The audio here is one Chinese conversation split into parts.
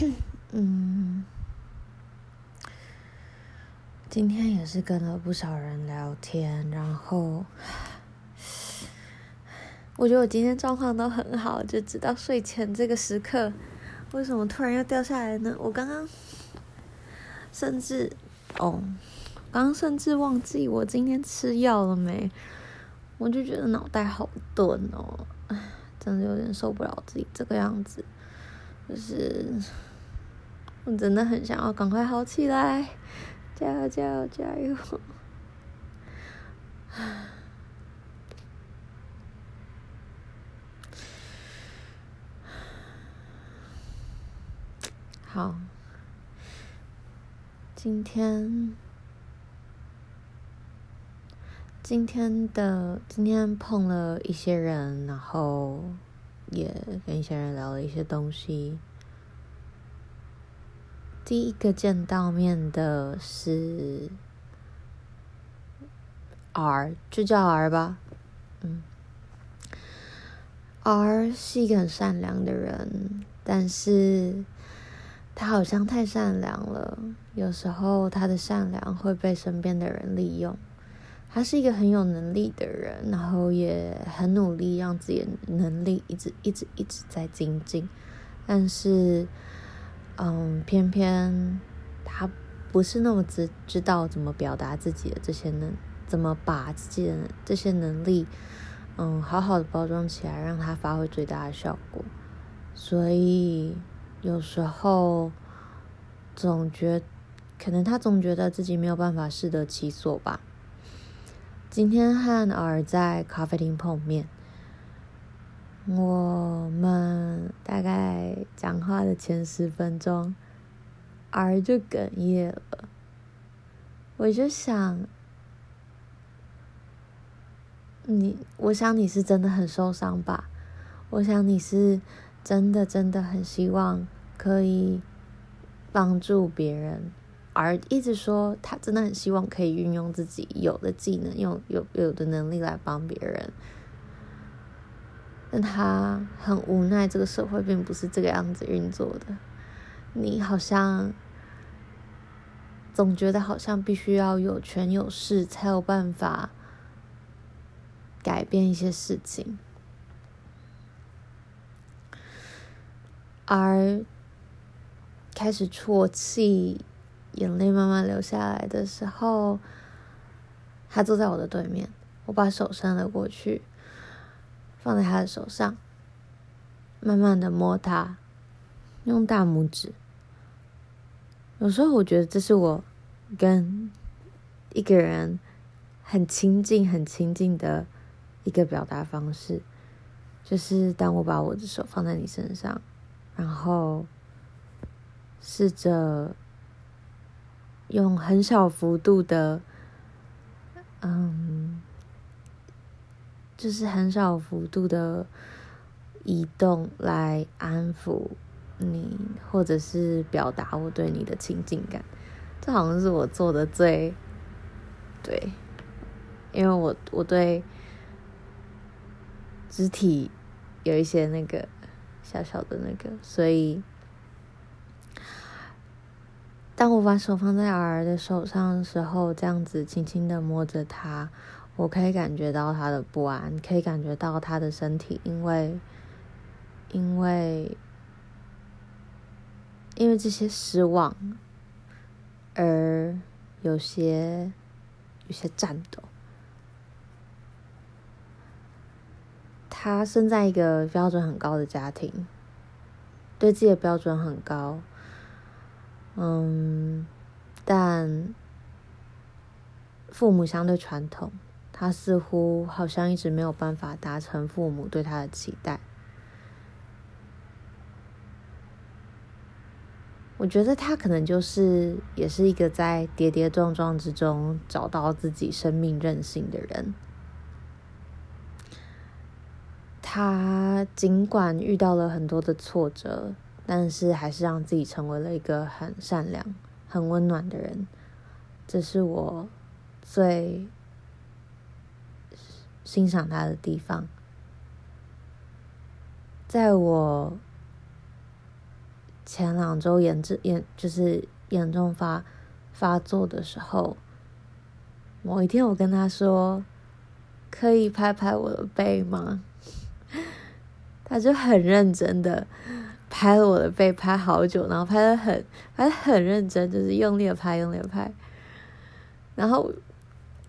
嗯，今天也是跟了不少人聊天，然后 我觉得我今天状况都很好，就直到睡前这个时刻，为什么突然又掉下来呢？我刚刚甚至哦，刚刚甚至忘记我今天吃药了没，我就觉得脑袋好钝哦，真的有点受不了自己这个样子，就是。我真的很想要赶快好起来，加油加油加油！好，今天今天的今天碰了一些人，然后也跟一些人聊了一些东西。第一个见到面的是 R，就叫 R 吧。嗯，R 是一个很善良的人，但是他好像太善良了。有时候他的善良会被身边的人利用。他是一个很有能力的人，然后也很努力让自己的能力一直、一直、一直在精进，但是。嗯，偏偏他不是那么知知道怎么表达自己的这些能，怎么把自己的这些能力，嗯，好好的包装起来，让他发挥最大的效果。所以有时候总觉，可能他总觉得自己没有办法适得其所吧。今天和 R 在咖啡厅碰面。我们大概讲话的前十分钟，R 就哽咽了。我就想，你，我想你是真的很受伤吧？我想你是真的真的很希望可以帮助别人而一直说他真的很希望可以运用自己有的技能，用有有的能力来帮别人。但他很无奈，这个社会并不是这个样子运作的。你好像总觉得好像必须要有权有势，才有办法改变一些事情。而开始啜泣，眼泪慢慢流下来的时候，他坐在我的对面，我把手伸了过去。放在他的手上，慢慢的摸他，用大拇指。有时候我觉得这是我跟一个人很亲近、很亲近的一个表达方式，就是当我把我的手放在你身上，然后试着用很小幅度的，嗯。就是很少幅度的移动来安抚你，或者是表达我对你的亲近感。这好像是我做的最对，因为我我对肢体有一些那个小小的那个，所以当我把手放在儿的手上的时候，这样子轻轻的摸着他。我可以感觉到他的不安，可以感觉到他的身体，因为，因为，因为这些失望，而有些，有些颤抖。他生在一个标准很高的家庭，对自己的标准很高，嗯，但父母相对传统。他似乎好像一直没有办法达成父母对他的期待。我觉得他可能就是也是一个在跌跌撞撞之中找到自己生命韧性的人。他尽管遇到了很多的挫折，但是还是让自己成为了一个很善良、很温暖的人。这是我最。欣赏他的地方，在我前两周严重严就是严重发发作的时候，某一天我跟他说：“可以拍拍我的背吗？” 他就很认真的拍了我的背，拍好久，然后拍的很拍得很认真，就是用力的拍，用力的拍。然后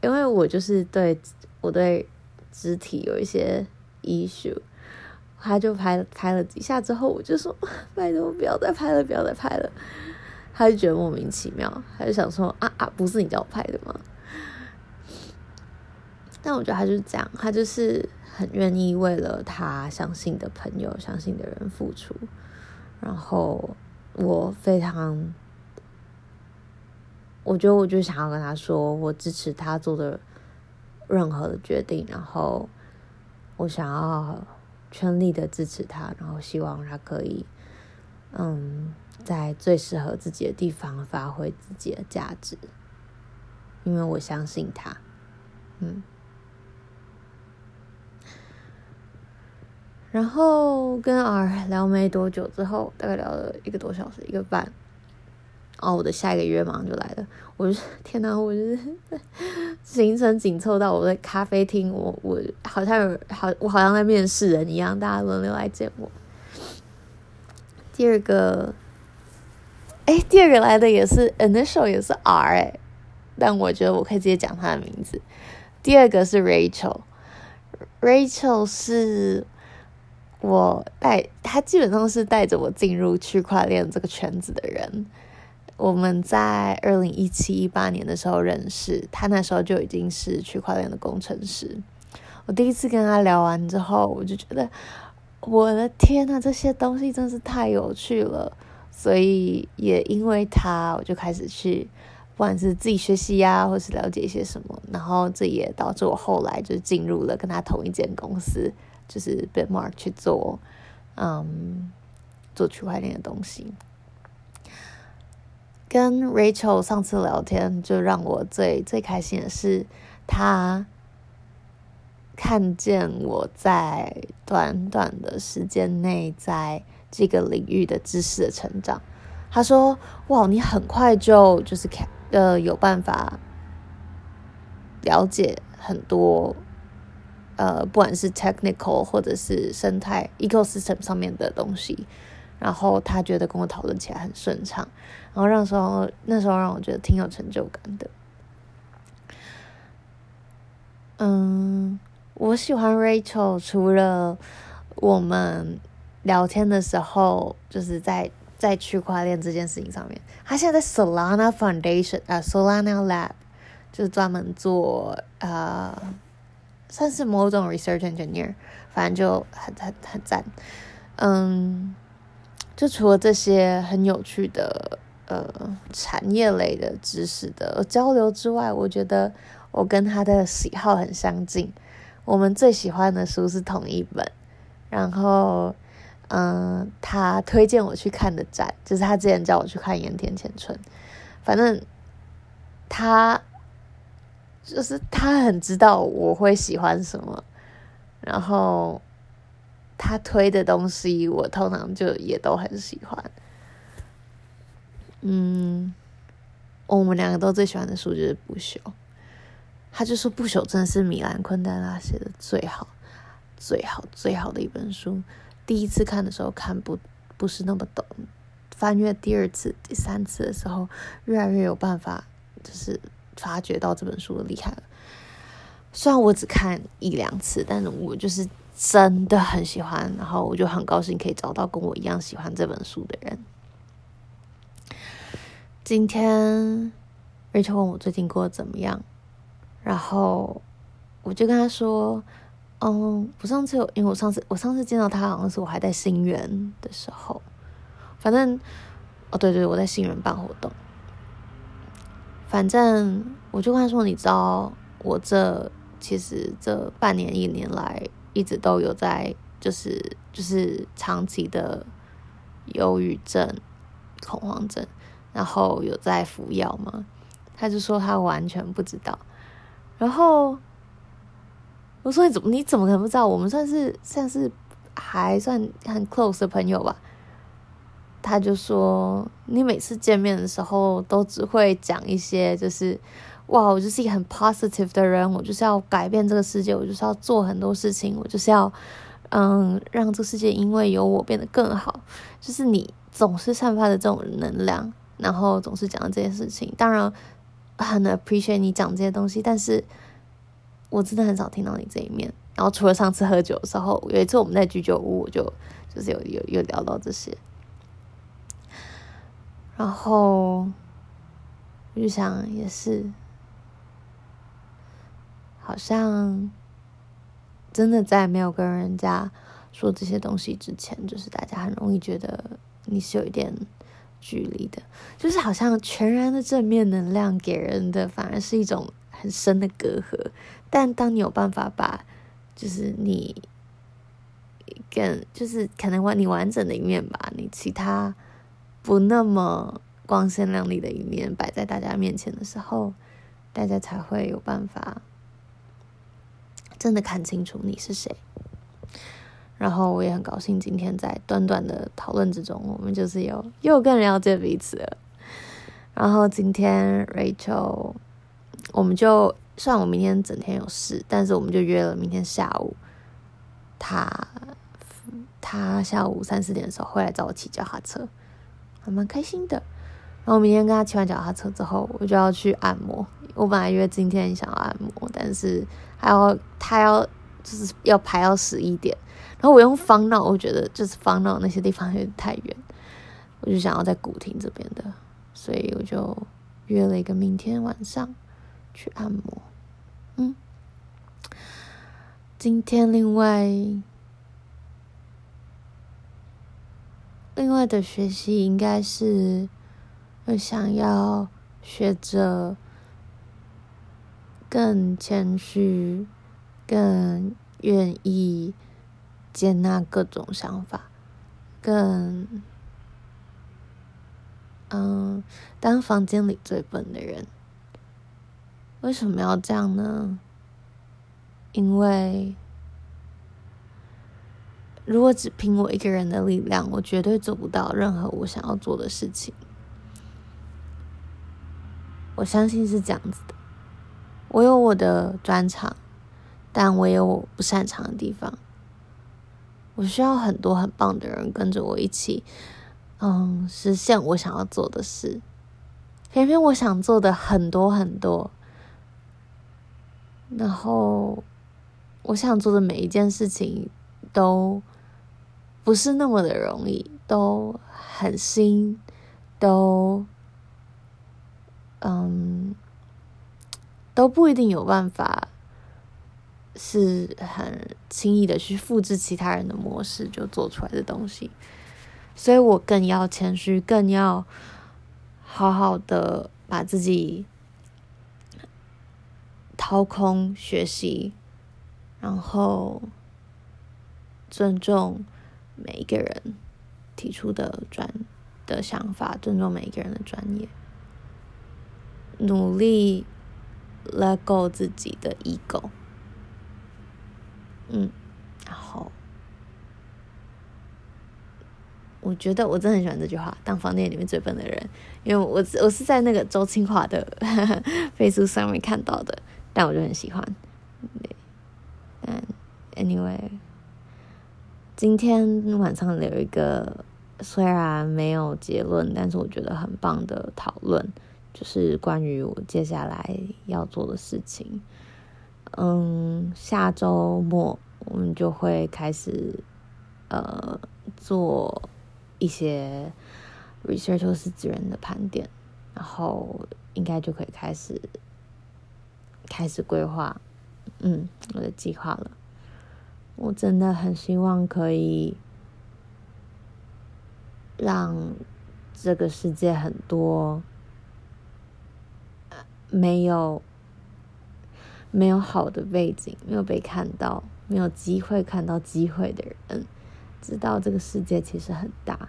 因为我就是对我对肢体有一些 issue。他就拍拍了几下之后，我就说：“ 拜托不要再拍了，不要再拍了。”他就觉得莫名其妙，他就想说：“啊啊，不是你叫我拍的吗？”但我觉得他就是这样，他就是很愿意为了他相信的朋友、相信的人付出。然后我非常，我觉得我就想要跟他说，我支持他做的任何的决定。然后我想要。全力的支持他，然后希望他可以，嗯，在最适合自己的地方发挥自己的价值，因为我相信他，嗯。然后跟 R 聊没多久之后，大概聊了一个多小时，一个半。哦，我的下一个约马上就来了，我就天哪，我就是 行程紧凑到我在咖啡厅，我我好像有好，我好像在面试人一样，大家轮流来见我。第二个，哎，第二个来的也是 initial 也是 R 哎，但我觉得我可以直接讲他的名字。第二个是 Rachel，Rachel 是我带，他基本上是带着我进入区块链这个圈子的人。我们在二零一七一八年的时候认识，他那时候就已经是区块链的工程师。我第一次跟他聊完之后，我就觉得，我的天呐，这些东西真是太有趣了。所以也因为他，我就开始去，不管是自己学习呀，或是了解一些什么。然后这也导致我后来就进入了跟他同一间公司，就是 Bitmark 去做，嗯，做区块链的东西。跟 Rachel 上次聊天，就让我最最开心的是，他看见我在短短的时间内在这个领域的知识的成长。他说：“哇，你很快就就是看呃有办法了解很多呃，不管是 technical 或者是生态 ecosystem 上面的东西。”然后他觉得跟我讨论起来很顺畅，然后让时候那时候让我觉得挺有成就感的。嗯，我喜欢 Rachel，除了我们聊天的时候，就是在在区块链这件事情上面，他现在在 Solana Foundation 啊、，Solana Lab，就是专门做呃，算是某种 research engineer，反正就很很很赞，嗯。就除了这些很有趣的呃产业类的知识的交流之外，我觉得我跟他的喜好很相近。我们最喜欢的书是同一本，然后嗯、他推荐我去看的展，就是他之前叫我去看盐田千春。反正他就是他很知道我会喜欢什么，然后。他推的东西，我通常就也都很喜欢。嗯，我们两个都最喜欢的书就是不朽。他就说不朽真的是米兰昆德拉写的最好、最好、最好的一本书。第一次看的时候看不不是那么懂，翻阅第二次、第三次的时候，越来越有办法，就是发觉到这本书的厉害了。虽然我只看一两次，但是我就是。真的很喜欢，然后我就很高兴可以找到跟我一样喜欢这本书的人。今天 Rachel 问我最近过得怎么样，然后我就跟他说：“嗯，我上次有，因为我上次我上次见到他好像是我还在新园的时候，反正哦对对，我在新园办活动，反正我就跟他说，你知道我这其实这半年一年来。”一直都有在，就是就是长期的忧郁症、恐慌症，然后有在服药吗？他就说他完全不知道。然后我说你怎么你怎么可能不知道？我们算是算是还算很 close 的朋友吧？他就说：“你每次见面的时候都只会讲一些，就是哇，我就是一个很 positive 的人，我就是要改变这个世界，我就是要做很多事情，我就是要嗯，让这个世界因为有我变得更好。就是你总是散发的这种能量，然后总是讲这件事情。当然很 appreciate 你讲这些东西，但是我真的很少听到你这一面。然后除了上次喝酒的时候，有一次我们在居酒屋，我就就是有有有聊到这些。”然后我就想，也是，好像真的在没有跟人家说这些东西之前，就是大家很容易觉得你是有一点距离的，就是好像全然的正面能量给人的反而是一种很深的隔阂。但当你有办法把，就是你更就是可能完你完整的一面吧，你其他。不那么光鲜亮丽的一面摆在大家面前的时候，大家才会有办法真的看清楚你是谁。然后我也很高兴，今天在短短的讨论之中，我们就是有又更了解彼此了。然后今天 Rachel，我们就算我明天整天有事，但是我们就约了明天下午，他他下午三四点的时候会来找我骑脚踏车。还蛮开心的，然后明天跟他骑完脚踏车之后，我就要去按摩。我本来约今天想要按摩，但是还要他要就是要排到十一点，然后我用方脑，我觉得就是方脑那些地方有点太远，我就想要在古亭这边的，所以我就约了一个明天晚上去按摩。嗯，今天另外。另外的学习应该是，我想要学着更谦虚，更愿意接纳各种想法，更嗯，当房间里最笨的人。为什么要这样呢？因为。如果只凭我一个人的力量，我绝对做不到任何我想要做的事情。我相信是这样子的。我有我的专长，但我也有我不擅长的地方。我需要很多很棒的人跟着我一起，嗯，实现我想要做的事。偏偏我想做的很多很多，然后我想做的每一件事情都。不是那么的容易，都很新，都，嗯，都不一定有办法，是很轻易的去复制其他人的模式就做出来的东西，所以我更要谦虚，更要好好的把自己掏空学习，然后尊重。每一个人提出的专的想法，尊重每一个人的专业，努力 let go 自己的 ego。嗯，然后我觉得我真的很喜欢这句话：“当房间里面最笨的人。”因为我我是在那个周清华的 Facebook 上面看到的，但我就很喜欢。嗯，anyway。今天晚上有一个虽然没有结论，但是我觉得很棒的讨论，就是关于我接下来要做的事情。嗯，下周末我们就会开始呃做一些 research 或是资源的盘点，然后应该就可以开始开始规划，嗯，我的计划了。我真的很希望可以让这个世界很多没有没有好的背景、没有被看到、没有机会看到机会的人，知道这个世界其实很大。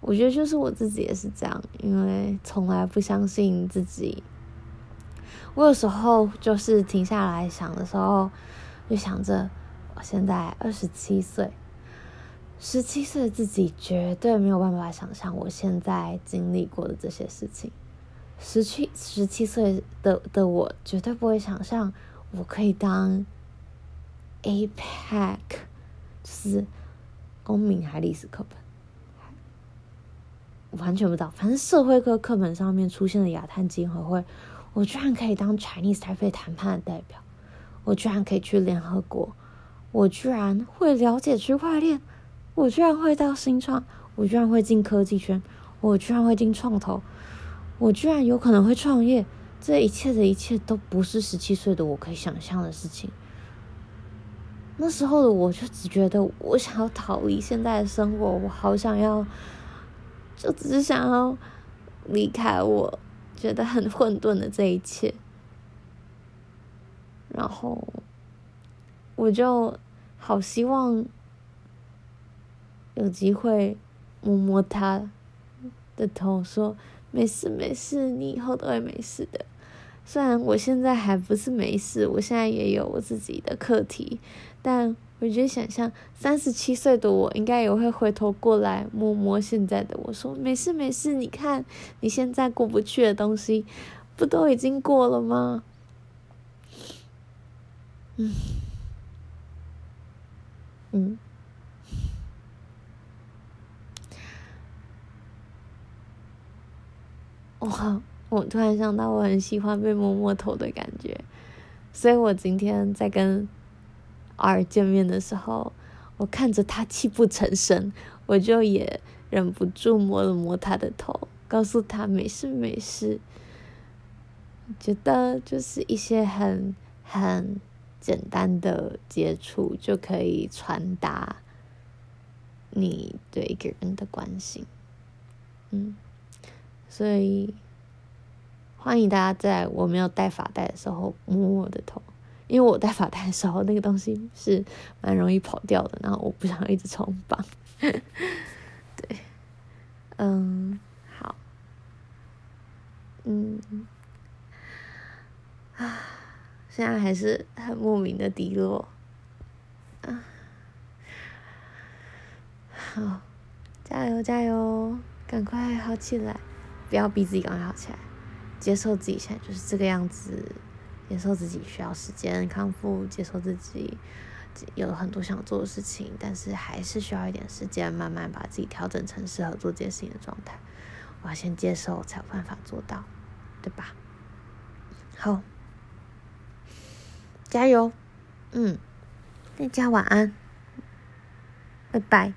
我觉得就是我自己也是这样，因为从来不相信自己。我有时候就是停下来想的时候。就想着，我现在二十七岁，十七岁的自己绝对没有办法想象我现在经历过的这些事情。十七十七岁的的我绝对不会想象我可以当 APEC，就是公民还历史课本，完全不知道。反正社会课课本上面出现的亚太经合会，我居然可以当 Chinese Taipei 谈判的代表，我居然可以去联合国，我居然会了解区块链。我居然会到新创，我居然会进科技圈，我居然会进创投，我居然有可能会创业，这一切的一切都不是十七岁的我可以想象的事情。那时候的我就只觉得我想要逃离现在的生活，我好想要，就只是想要离开我觉得很混沌的这一切，然后我就好希望。有机会摸摸他的头，说：“没事没事，你以后都会没事的。”虽然我现在还不是没事，我现在也有我自己的课题，但我觉得想象三十七岁的我，应该也会回头过来摸摸现在的我说：“没事没事，你看你现在过不去的东西，不都已经过了吗？”嗯，嗯。哇！我突然想到，我很喜欢被摸摸头的感觉，所以我今天在跟 R 见面的时候，我看着他泣不成声，我就也忍不住摸了摸他的头，告诉他没事没事。觉得就是一些很很简单的接触，就可以传达你对一个人的关心，嗯。所以，欢迎大家在我没有戴发带的时候摸我的头，因为我戴发带的时候那个东西是蛮容易跑掉的，然后我不想一直重绑。对，嗯，好，嗯，啊，现在还是很莫名的低落，啊，好，加油加油，赶快好起来。不要逼自己赶快好起来，接受自己现在就是这个样子，接受自己需要时间康复，接受自己有很多想做的事情，但是还是需要一点时间，慢慢把自己调整成适合做这件事情的状态。我要先接受，才有办法做到，对吧？好，加油，嗯，大家晚安，拜拜。